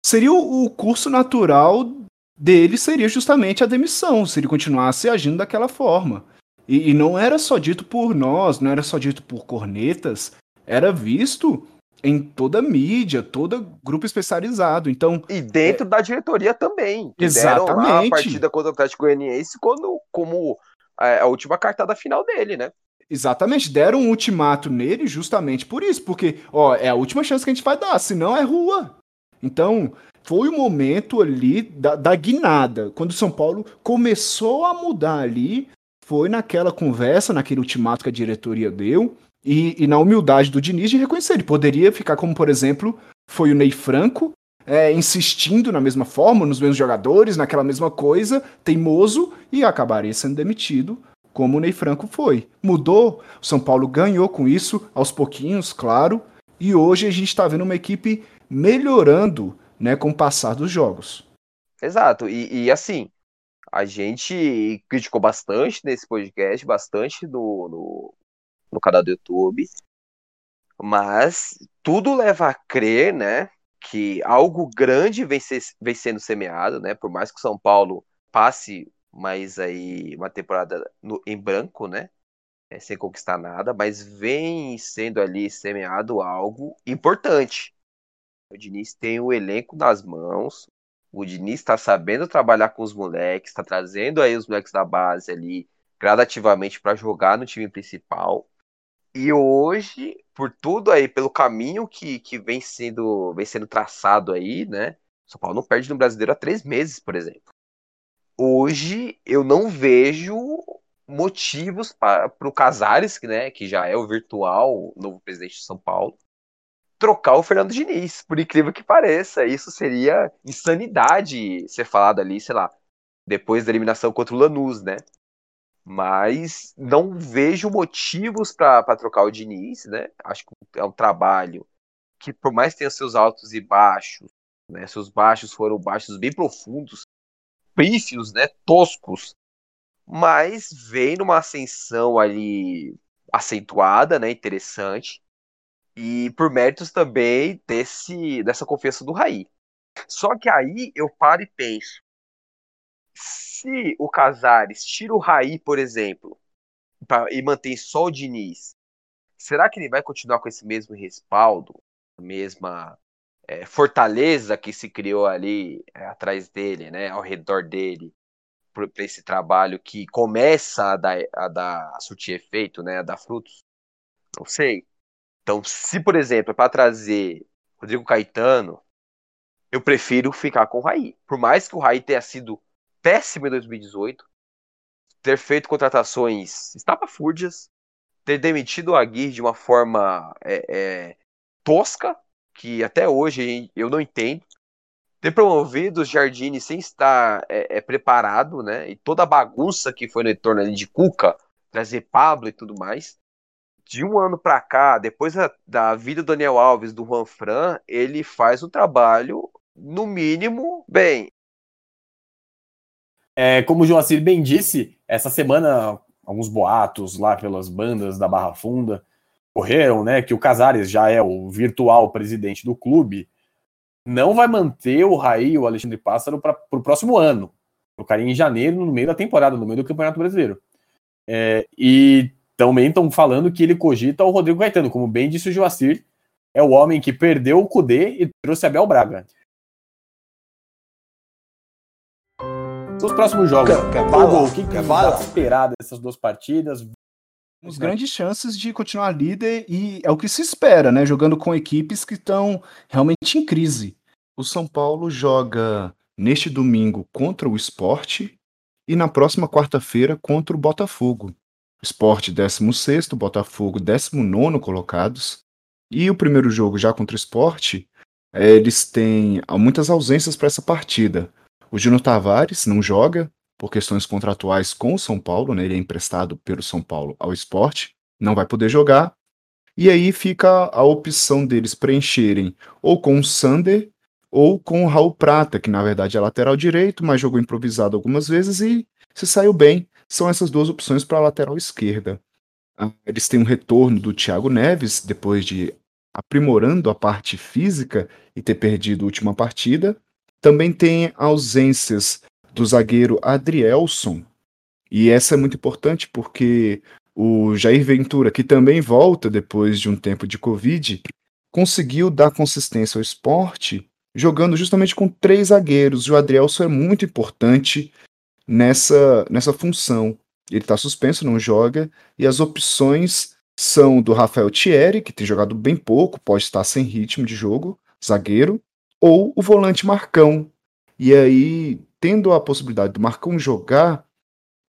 seria o, o curso natural dele seria justamente a demissão, se ele continuasse agindo daquela forma. E, e, não era só dito por nós, não era só dito por cornetas, era visto em toda a mídia, todo grupo especializado. Então,
e dentro é... da diretoria também.
Exatamente.
a partida contra o Atlético Goianiense quando, como é, a última cartada final dele, né?
Exatamente, deram um ultimato nele justamente por isso, porque, ó, é a última chance que a gente vai dar, senão é rua. Então, foi o momento ali da, da guinada, quando o São Paulo começou a mudar ali, foi naquela conversa, naquele ultimato que a diretoria deu, e, e, na humildade do Diniz de reconhecer. Ele poderia ficar como, por exemplo, foi o Ney Franco, é, insistindo na mesma forma, nos mesmos jogadores, naquela mesma coisa, teimoso, e acabaria sendo demitido, como o Ney Franco foi. Mudou, o São Paulo ganhou com isso, aos pouquinhos, claro, e hoje a gente está vendo uma equipe melhorando né, com o passar dos jogos.
Exato, e, e assim, a gente criticou bastante nesse podcast, bastante no, no, no canal do YouTube. Mas tudo leva a crer, né, que algo grande vem, ser, vem sendo semeado, né? Por mais que o São Paulo passe mais aí uma temporada no, em branco, né? É, sem conquistar nada, mas vem sendo ali semeado algo importante. O Diniz tem o elenco nas mãos, o Diniz está sabendo trabalhar com os moleques, está trazendo aí os moleques da base ali gradativamente para jogar no time principal. E hoje, por tudo aí, pelo caminho que, que vem, sendo, vem sendo traçado aí, né? São Paulo não perde no brasileiro há três meses, por exemplo. Hoje eu não vejo motivos para o Casares, né, que já é o virtual novo presidente de São Paulo, trocar o Fernando Diniz, por incrível que pareça. Isso seria insanidade ser falado ali, sei lá, depois da eliminação contra o Lanús, né? Mas não vejo motivos para trocar o Diniz, né? Acho que é um trabalho que, por mais que tenha seus altos e baixos, né? Seus baixos foram baixos bem profundos, pífios, né? Toscos, mas vem numa ascensão ali acentuada, né? Interessante. E por méritos também desse, dessa confiança do Raí. Só que aí eu paro e penso se o Casares tira o Raí, por exemplo, pra, e mantém só o Diniz, será que ele vai continuar com esse mesmo respaldo, a mesma é, fortaleza que se criou ali é, atrás dele, né, ao redor dele, para esse trabalho que começa a dar, a dar a surtir efeito, né, a dar frutos? Não sei. Então, se por exemplo, é para trazer Rodrigo Caetano, eu prefiro ficar com o Raí. Por mais que o Raí tenha sido péssimo em 2018, ter feito contratações estapafúrdias, ter demitido o Aguirre de uma forma é, é, tosca, que até hoje eu não entendo, ter promovido os Jardine sem estar é, é, preparado, né? E toda a bagunça que foi no entorno de Cuca, trazer Pablo e tudo mais. De um ano para cá, depois da, da, vida do Daniel Alves, do Juan Fran, ele faz um trabalho, no mínimo, bem.
É, como o Joacir bem disse, essa semana alguns boatos lá pelas bandas da Barra Funda correram, né, que o Casares já é o virtual presidente do clube, não vai manter o Raí e o Alexandre Pássaro para o próximo ano. Trocaria em janeiro, no meio da temporada, no meio do Campeonato Brasileiro. É, e também estão falando que ele cogita o Rodrigo Caetano, como bem disse o Joacir, é o homem que perdeu o Cudê e trouxe Abel Braga. Os próximos jogos.
Quer, quer?
O que, que dá pra esperar dessas duas partidas?
Temos grandes chances de continuar líder e é o que se espera, né? Jogando com equipes que estão realmente em crise. O São Paulo joga neste domingo contra o Esporte e na próxima quarta-feira contra o Botafogo. Esporte 16, Botafogo 19 colocados. E o primeiro jogo já contra o Esporte, eh, eles têm muitas ausências para essa partida. O Júnior Tavares não joga, por questões contratuais com o São Paulo, né? Ele é emprestado pelo São Paulo ao esporte, não vai poder jogar. E aí fica a opção deles preencherem ou com o Sander ou com o Raul Prata, que na verdade é lateral direito, mas jogou improvisado algumas vezes e se saiu bem. São essas duas opções para a lateral esquerda. Ah, Eles têm um retorno do Thiago Neves, depois de aprimorando a parte física e ter perdido a última partida. Também tem ausências do zagueiro Adrielson. E essa é muito importante porque o Jair Ventura, que também volta depois de um tempo de Covid, conseguiu dar consistência ao esporte jogando justamente com três zagueiros. E o Adrielson é muito importante nessa, nessa função. Ele está suspenso, não joga, e as opções são do Rafael Thierry, que tem jogado bem pouco, pode estar sem ritmo de jogo, zagueiro, ou o volante Marcão. E aí, tendo a possibilidade do Marcão jogar,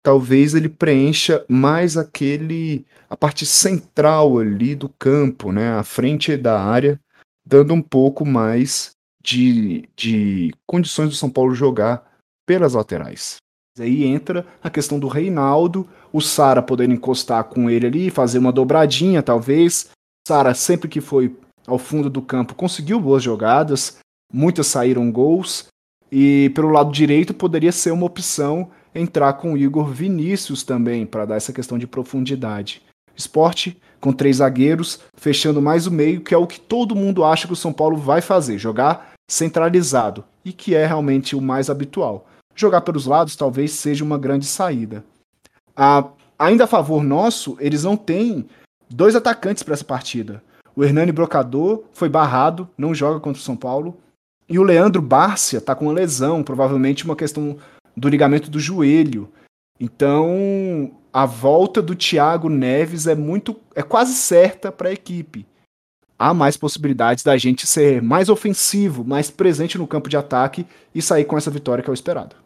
talvez ele preencha mais aquele a parte central ali do campo, né, à frente da área, dando um pouco mais de, de condições do São Paulo jogar pelas laterais. Aí entra a questão do Reinaldo, o Sara podendo encostar com ele ali, fazer uma dobradinha, talvez. Sara, sempre que foi ao fundo do campo, conseguiu boas jogadas, muitas saíram gols. E pelo lado direito poderia ser uma opção entrar com o Igor Vinícius também, para dar essa questão de profundidade. Esporte com três zagueiros, fechando mais o meio, que é o que todo mundo acha que o São Paulo vai fazer, jogar centralizado, e que é realmente o mais habitual. Jogar pelos lados talvez seja uma grande saída. A- ainda a favor nosso, eles não têm dois atacantes para essa partida. O Hernani Brocador foi barrado, não joga contra o São Paulo. E o Leandro Bárcia tá com uma lesão, provavelmente uma questão do ligamento do joelho. Então, a volta do Thiago Neves é muito é quase certa para a equipe. Há mais possibilidades da gente ser mais ofensivo, mais presente no campo de ataque e sair com essa vitória que é o esperado.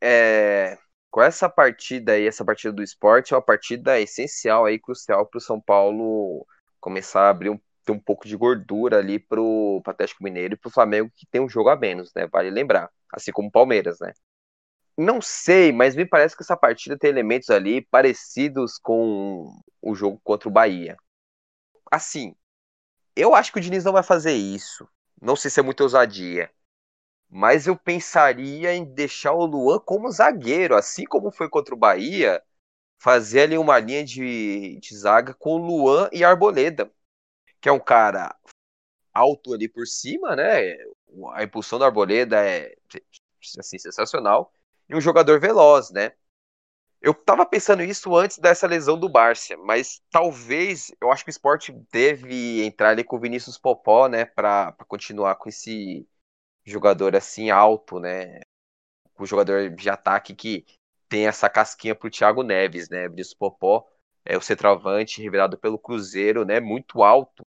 É, com essa partida aí, essa partida do esporte, é uma partida essencial aí, crucial para o São Paulo começar a abrir um, ter um pouco de gordura ali pro, pro Atlético Mineiro e pro Flamengo, que tem um jogo a menos, né? Vale lembrar. Assim como o Palmeiras, né? Não sei, mas me parece que essa partida tem elementos ali parecidos com o jogo contra o Bahia. Assim, eu acho que o Diniz não vai fazer isso. Não sei se é muita ousadia. Mas eu pensaria em deixar o Luan como zagueiro, assim como foi contra o Bahia, fazer ali uma linha de, de zaga com o Luan e Arboleda, que é um cara alto ali por cima, né? A impulsão da Arboleda é assim, sensacional. E um jogador veloz, né? Eu tava pensando isso antes dessa lesão do Bárcia, mas talvez eu acho que o esporte deve entrar ali com o Vinícius Popó, né, para continuar com esse jogador assim alto, né? O jogador de ataque que tem essa casquinha pro Thiago Neves, né? Vinícius Popó é o centroavante revelado pelo Cruzeiro, né? Muito alto.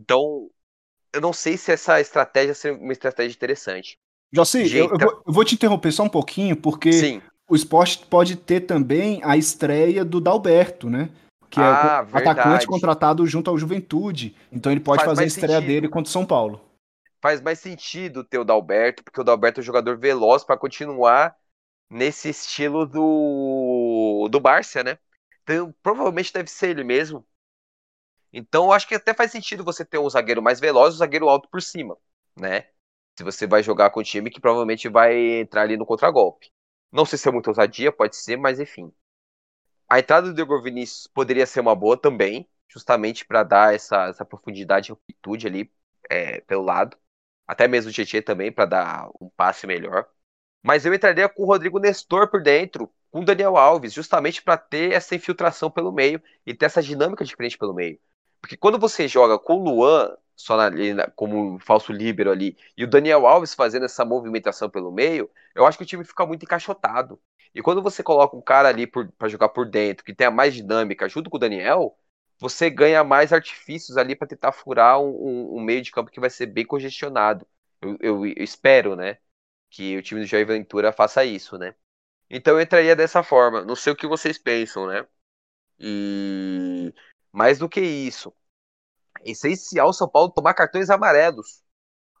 Então, eu não sei se essa estratégia seria uma estratégia interessante.
Jossi, eu, eu, vou, eu, vou, te interromper só um pouquinho, porque Sim. o esporte pode ter também a estreia do Dalberto, né? Que é ah, é o atacante contratado junto ao Juventude. Então ele pode Faz fazer a estreia sentido. dele contra o São Paulo.
Faz mais sentido ter o Dalberto, porque o Dalberto é um jogador veloz para continuar nesse estilo do, do Bárcia, né? Então, provavelmente deve ser ele mesmo. Então, eu acho que até faz sentido você ter um zagueiro mais veloz e um zagueiro alto por cima, né? Se você vai jogar com um time que provavelmente vai entrar ali no contragolpe. Não sei se é muita ousadia, pode ser, mas enfim. A entrada do Igor Vinícius poderia ser uma boa também, justamente para dar essa, essa profundidade e amplitude ali é, pelo lado. Até mesmo o Tietchan também, para dar um passe melhor. Mas eu entraria com o Rodrigo Nestor por dentro, com o Daniel Alves, justamente para ter essa infiltração pelo meio e ter essa dinâmica diferente pelo meio. Porque quando você joga com o Luan só na, como falso líbero ali e o Daniel Alves fazendo essa movimentação pelo meio, eu acho que o time fica muito encaixotado. E quando você coloca um cara ali para jogar por dentro, que tenha mais dinâmica junto com o Daniel, você ganha mais artifícios ali para tentar furar um, um, um, meio de campo que vai ser bem congestionado. Eu, eu, eu espero, né? que o time do Jair Ventura faça isso, né? Então eu entraria dessa forma. Não sei o que vocês pensam, né? E mais do que isso, é essencial o São Paulo tomar cartões amarelos.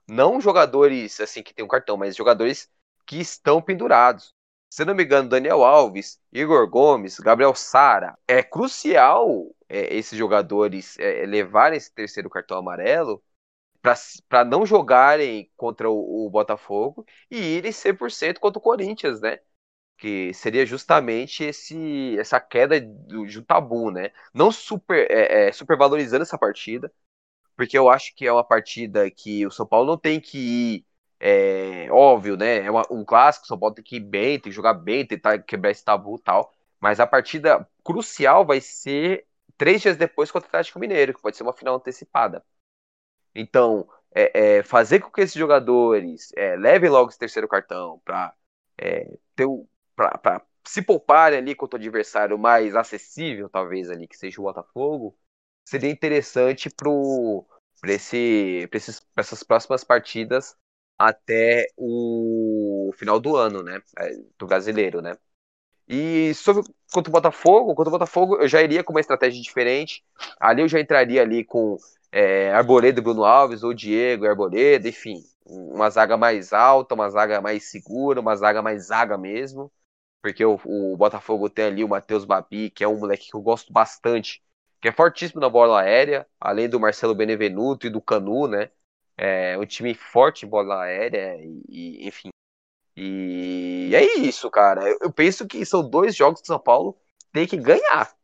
Não jogadores assim que tem um cartão, mas jogadores que estão pendurados. Se não me engano, Daniel Alves, Igor Gomes, Gabriel Sara. É crucial é, esses jogadores é, levarem esse terceiro cartão amarelo para não jogarem contra o, o, Botafogo e irem 100% contra o Corinthians, né? Que seria justamente esse, essa queda do, de um tabu, né? Não super, é, é, super valorizando essa partida, porque eu acho que é uma partida que o São Paulo não tem que ir, é, óbvio, né? É uma, um clássico, o São Paulo tem que ir bem, tem que jogar bem, tentar quebrar esse tabu e tal. Mas a partida crucial vai ser três dias depois contra o Atlético Mineiro, que pode ser uma final antecipada. Então, é, é, fazer com que esses jogadores é, levem logo esse terceiro cartão para é, ter para se pouparem ali contra o adversário mais acessível, talvez ali que seja o Botafogo, seria interessante para esse, essas próximas partidas até o final do ano, né, é, do brasileiro, né. E sobre contra o Botafogo, contra o Botafogo eu já iria com uma estratégia diferente. Ali eu já entraria ali com é, Arboleda e Bruno Alves, ou Diego e Arboleda, enfim, uma zaga mais alta, uma zaga mais segura, uma zaga mais zaga mesmo, porque o, o Botafogo tem ali o Matheus Babi, que é um moleque que eu gosto bastante, que é fortíssimo na bola aérea, além do Marcelo Benevenuto e do Canu, né? É um time forte em bola aérea, e, e enfim. E é isso, cara. Eu, eu penso que são dois jogos que São Paulo tem que ganhar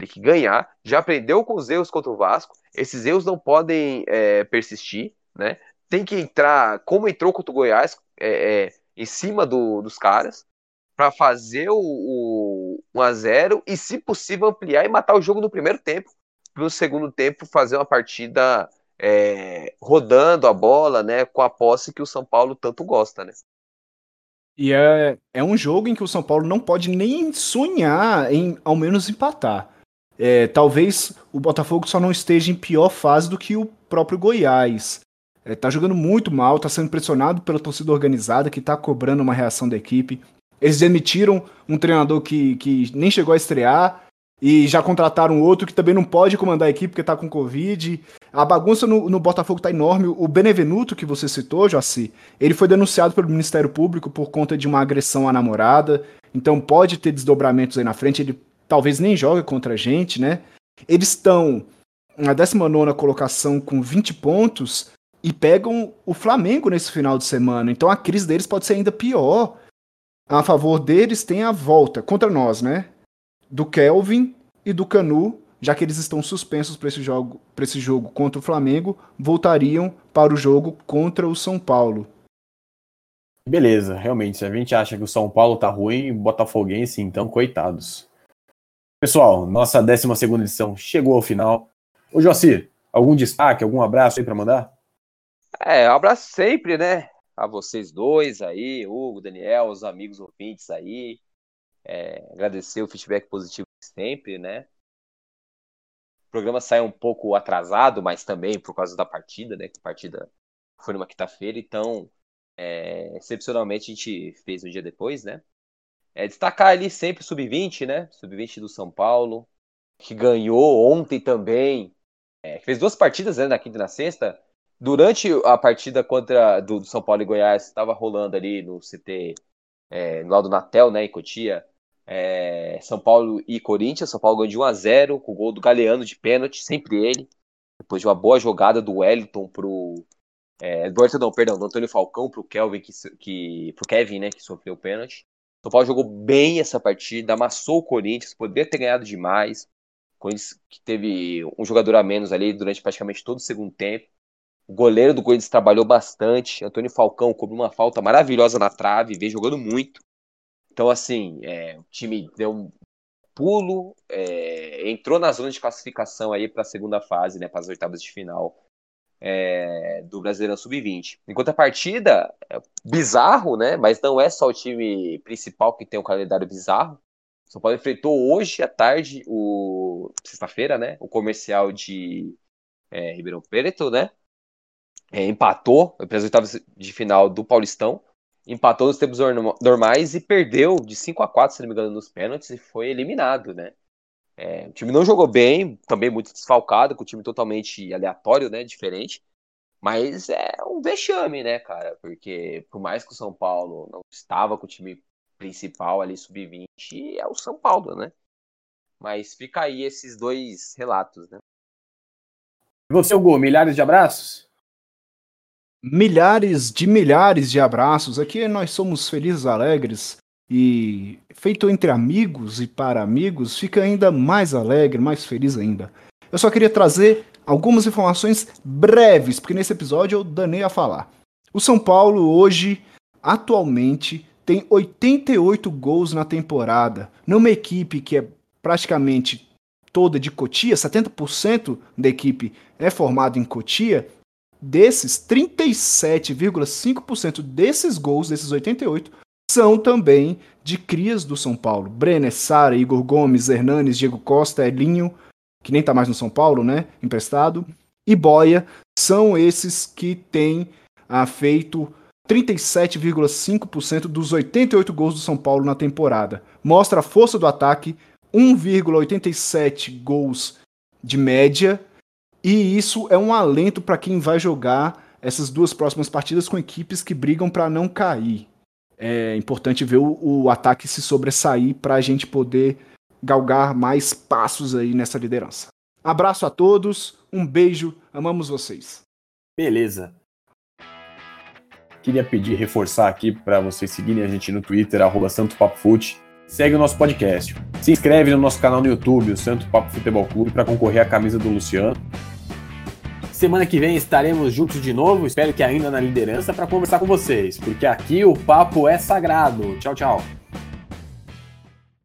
tem que ganhar. Já aprendeu com os erros contra o Vasco. Esses erros não podem é, persistir, né? Tem que entrar, como entrou contra o Goiás, é, é, em cima do, dos caras, para fazer o, o 1x0 e, se possível, ampliar e matar o jogo no primeiro tempo. Para no segundo tempo fazer uma partida é, rodando a bola, né? Com a posse que o São Paulo tanto gosta, né?
E é, é um jogo em que o São Paulo não pode nem sonhar em ao menos empatar. É, talvez o Botafogo só não esteja em pior fase do que o próprio Goiás. É, tá jogando muito mal, tá sendo pressionado pela torcida organizada que tá cobrando uma reação da equipe. Eles demitiram um treinador que, que nem chegou a estrear e já contrataram outro que também não pode comandar a equipe porque tá com Covid. A bagunça no, no Botafogo tá enorme. O Benevenuto, que você citou, Joaci, ele foi denunciado pelo Ministério Público por conta de uma agressão à namorada. Então pode ter desdobramentos aí na frente. Ele talvez nem jogue contra a gente, né? Eles estão na 19 colocação com 20 pontos e pegam o Flamengo nesse final de semana. Então a crise deles pode ser ainda pior. A favor deles tem a volta contra nós, né? Do Kelvin e do Canu, já que eles estão suspensos para esse jogo, para esse jogo contra o Flamengo, voltariam para o jogo contra o São Paulo.
Beleza, realmente, se a gente acha que o São Paulo tá ruim, Botafoguense, então, coitados. Pessoal, nossa 12 segunda edição chegou ao final. Ô, Jocir, algum destaque, algum abraço aí para mandar?
É, um abraço sempre, né? A vocês dois aí, Hugo, Daniel, os amigos ouvintes aí. É, agradecer o feedback positivo sempre, né? O programa saiu um pouco atrasado, mas também por causa da partida, né? Que a partida foi numa quinta-feira, então, é, excepcionalmente, a gente fez um dia depois, né? É, destacar ali sempre o Sub-20, né? Sub-20 do São Paulo, que ganhou ontem também. É, fez duas partidas né, na quinta e na sexta. Durante a partida contra do, do São Paulo e Goiás, estava rolando ali no CT, é, no lado do Natel, né, em Cotia, é, São Paulo e Corinthians. São Paulo ganhou de 1 a 0 com o gol do Galeano de pênalti, sempre ele. Depois de uma boa jogada do Wellington pro. É, do não, perdão, do Antônio Falcão pro Kelvin, que, que, pro Kevin, né, que sofreu o pênalti. São Paulo jogou bem essa partida, amassou o Corinthians, poderia ter ganhado demais. Corinthians que teve um jogador a menos ali durante praticamente todo o segundo tempo. O goleiro do Corinthians trabalhou bastante. Antônio Falcão cobriu uma falta maravilhosa na trave, veio jogando muito. Então, assim, é, o time deu um pulo, é, entrou na zona de classificação aí para a segunda fase, né, para as oitavas de final é, do Brasileirão Sub-20. Enquanto a partida, é bizarro, né? Mas não é só o time principal que tem um calendário bizarro. São Paulo enfrentou hoje à tarde, o sexta-feira, né? O comercial de é, Ribeirão Preto, né? É, empatou para as oitavas de final do Paulistão. Empatou nos tempos normais e perdeu de 5 a 4 se não me engano, nos pênaltis e foi eliminado, né? É, o time não jogou bem, também muito desfalcado, com o time totalmente aleatório, né? Diferente. Mas é um vexame, né, cara? Porque por mais que o São Paulo não estava com o time principal ali, sub-20, é o São Paulo, né? Mas fica aí esses dois relatos, né?
E você, Hugo, milhares de abraços?
Milhares de milhares de abraços. Aqui nós somos felizes, alegres e feito entre amigos e para amigos, fica ainda mais alegre, mais feliz ainda. Eu só queria trazer algumas informações breves, porque nesse episódio eu danei a falar. O São Paulo hoje, atualmente, tem 88 gols na temporada, numa equipe que é praticamente toda de Cotia, 70% da equipe é formado em Cotia. Desses, 37,5% desses gols, desses 88, são também de crias do São Paulo. Brenner, Sara, Igor Gomes, Hernanes, Diego Costa, Elinho, que nem tá mais no São Paulo, né? Emprestado. E Boia são esses que têm ah, feito 37,5% dos 88 gols do São Paulo na temporada. Mostra a força do ataque, 1,87 gols de média, e isso é um alento para quem vai jogar essas duas próximas partidas com equipes que brigam para não cair é importante ver o, o ataque se sobressair para a gente poder galgar mais passos aí nessa liderança. Abraço a todos, um beijo, amamos vocês.
Beleza. Queria pedir, reforçar aqui para vocês seguirem a gente no Twitter, arroba Fute. Segue o nosso podcast. Se inscreve no nosso canal no YouTube, o Santo Papo Futebol Clube, para concorrer à camisa do Luciano. Semana que vem estaremos juntos de novo, espero que ainda na liderança, para conversar com vocês, porque aqui o papo é sagrado. Tchau, tchau.